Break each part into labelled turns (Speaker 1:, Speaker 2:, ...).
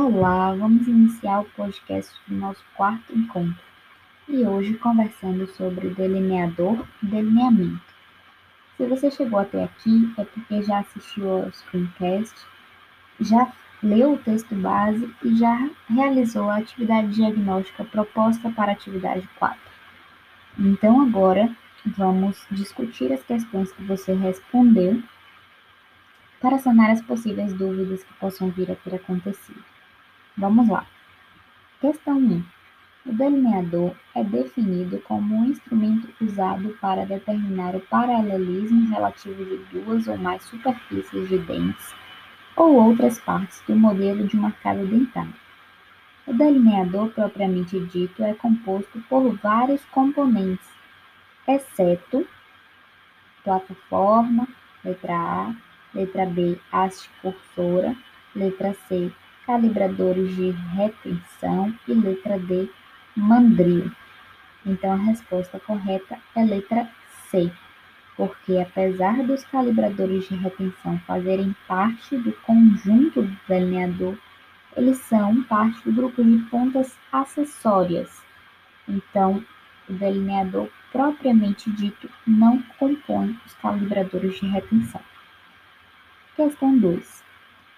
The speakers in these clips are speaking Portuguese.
Speaker 1: Olá, vamos iniciar o podcast do nosso quarto encontro e hoje conversando sobre delineador e delineamento. Se você chegou até aqui é porque já assistiu ao screencast, já leu o texto base e já realizou a atividade diagnóstica proposta para a atividade 4. Então agora vamos discutir as questões que você respondeu para sanar as possíveis dúvidas que possam vir a ter acontecido. Vamos lá. Questão 1. O delineador é definido como um instrumento usado para determinar o paralelismo relativo de duas ou mais superfícies de dentes ou outras partes do modelo de uma casa dentária. O delineador propriamente dito é composto por vários componentes, exceto plataforma, letra A, letra B, haste cursora, letra C, calibradores de retenção e letra D, mandril. Então a resposta correta é letra C, porque apesar dos calibradores de retenção fazerem parte do conjunto do delineador, eles são parte do grupo de pontas acessórias. Então, o delineador propriamente dito não compõe os calibradores de retenção. Questão 2.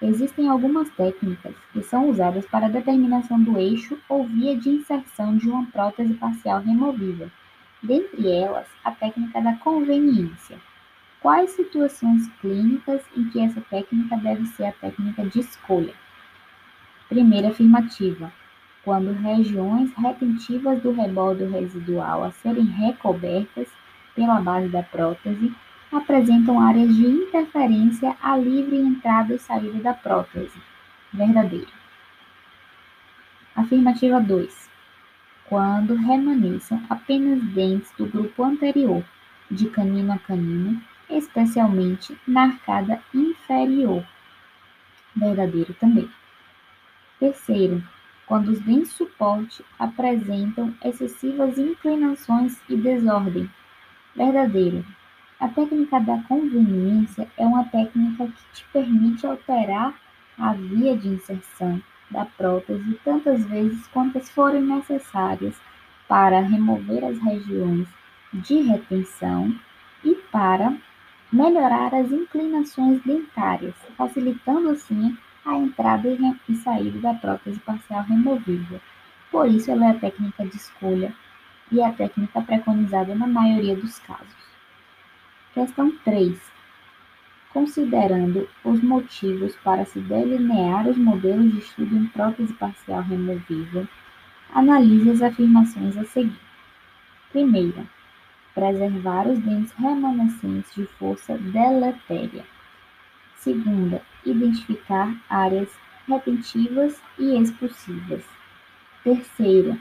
Speaker 1: Existem algumas técnicas que são usadas para a determinação do eixo ou via de inserção de uma prótese parcial removível, dentre elas a técnica da conveniência. Quais situações clínicas em que essa técnica deve ser a técnica de escolha? Primeira afirmativa: quando regiões retentivas do rebordo residual a serem recobertas pela base da prótese apresentam áreas de interferência à livre entrada e saída da prótese. Verdadeiro. Afirmativa 2. Quando remanescem apenas dentes do grupo anterior, de canino a canino, especialmente na arcada inferior. Verdadeiro também. Terceiro, quando os dentes suporte apresentam excessivas inclinações e desordem. Verdadeiro. A técnica da conveniência é uma técnica que te permite alterar a via de inserção da prótese tantas vezes quantas forem necessárias para remover as regiões de retenção e para melhorar as inclinações dentárias, facilitando assim a entrada e saída da prótese parcial removível. Por isso, ela é a técnica de escolha e é a técnica preconizada na maioria dos casos. Questão 3. Considerando os motivos para se delinear os modelos de estudo em prótese parcial removível, analise as afirmações a seguir. Primeira, preservar os dentes remanescentes de força deletéria. Segunda, identificar áreas retentivas e expulsivas. Terceira,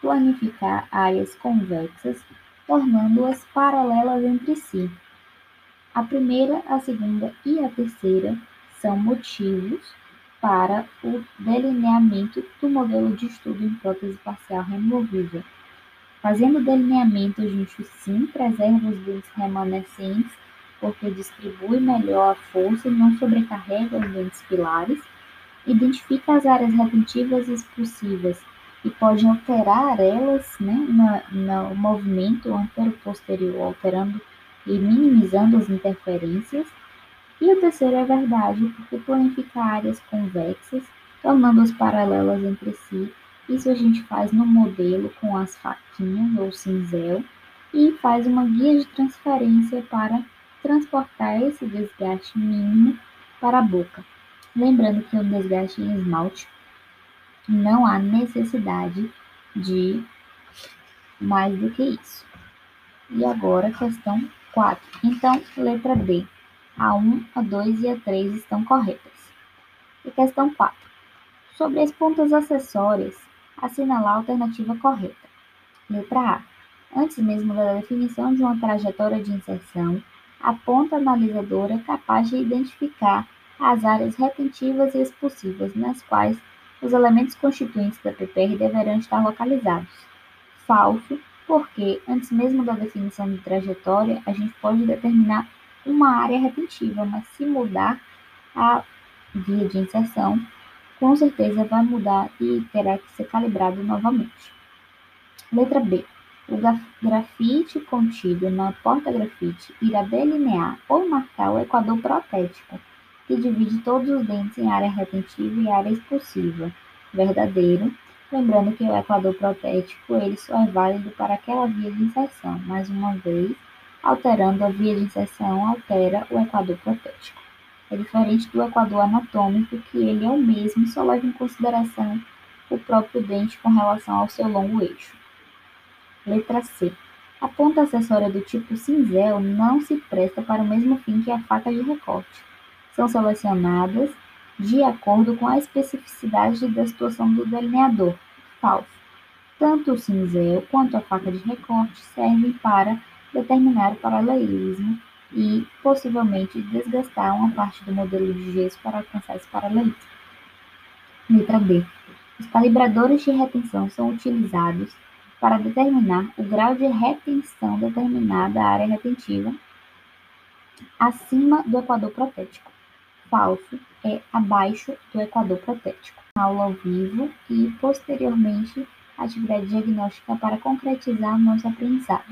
Speaker 1: planificar áreas convexas, tornando-as paralelas entre si. A primeira, a segunda e a terceira são motivos para o delineamento do modelo de estudo em prótese parcial removível. Fazendo o delineamento, a gente sim preserva os dentes remanescentes, porque distribui melhor a força e não sobrecarrega os dentes pilares, identifica as áreas retentivas e expulsivas e pode alterar elas né, no movimento antero-posterior, alterando e minimizando as interferências. E o terceiro é verdade, porque planifica áreas convexas, tornando-as paralelas entre si. Isso a gente faz no modelo com as faquinhas ou cinzel e faz uma guia de transferência para transportar esse desgaste mínimo para a boca. Lembrando que o desgaste em esmalte não há necessidade de mais do que isso. E agora, questão 4. Então, letra D. A 1, a 2 e a 3 estão corretas. E questão 4. Sobre as pontas acessórias, assinalar a alternativa correta. Letra A. Antes mesmo da definição de uma trajetória de inserção, a ponta analisadora é capaz de identificar as áreas retentivas e expulsivas nas quais os elementos constituintes da PPR deverão estar localizados. Falso, porque antes mesmo da definição de trajetória, a gente pode determinar uma área retentiva, mas se mudar a via de inserção, com certeza vai mudar e terá que ser calibrado novamente. Letra B. O grafite contido na porta-grafite irá delinear ou marcar o equador protético, que divide todos os dentes em área retentiva e área expulsiva. Verdadeiro, lembrando que o equador protético ele só é válido para aquela via de inserção. Mais uma vez, alterando a via de inserção altera o equador protético. É diferente do equador anatômico, que ele é o mesmo, só leva em consideração o próprio dente com relação ao seu longo eixo. Letra C. A ponta acessória do tipo cinzel não se presta para o mesmo fim que a faca de recorte. São selecionadas de acordo com a especificidade da situação do delineador. Falso. Tanto o cinzel quanto a faca de recorte servem para determinar o paralelismo e, possivelmente, desgastar uma parte do modelo de gesso para alcançar esse paralelismo. Letra D. Os calibradores de retenção são utilizados para determinar o grau de retenção determinada área retentiva acima do equador protético. Falso é abaixo do equador protético. Aula ao vivo e, posteriormente, atividade diagnóstica para concretizar nosso aprendizado.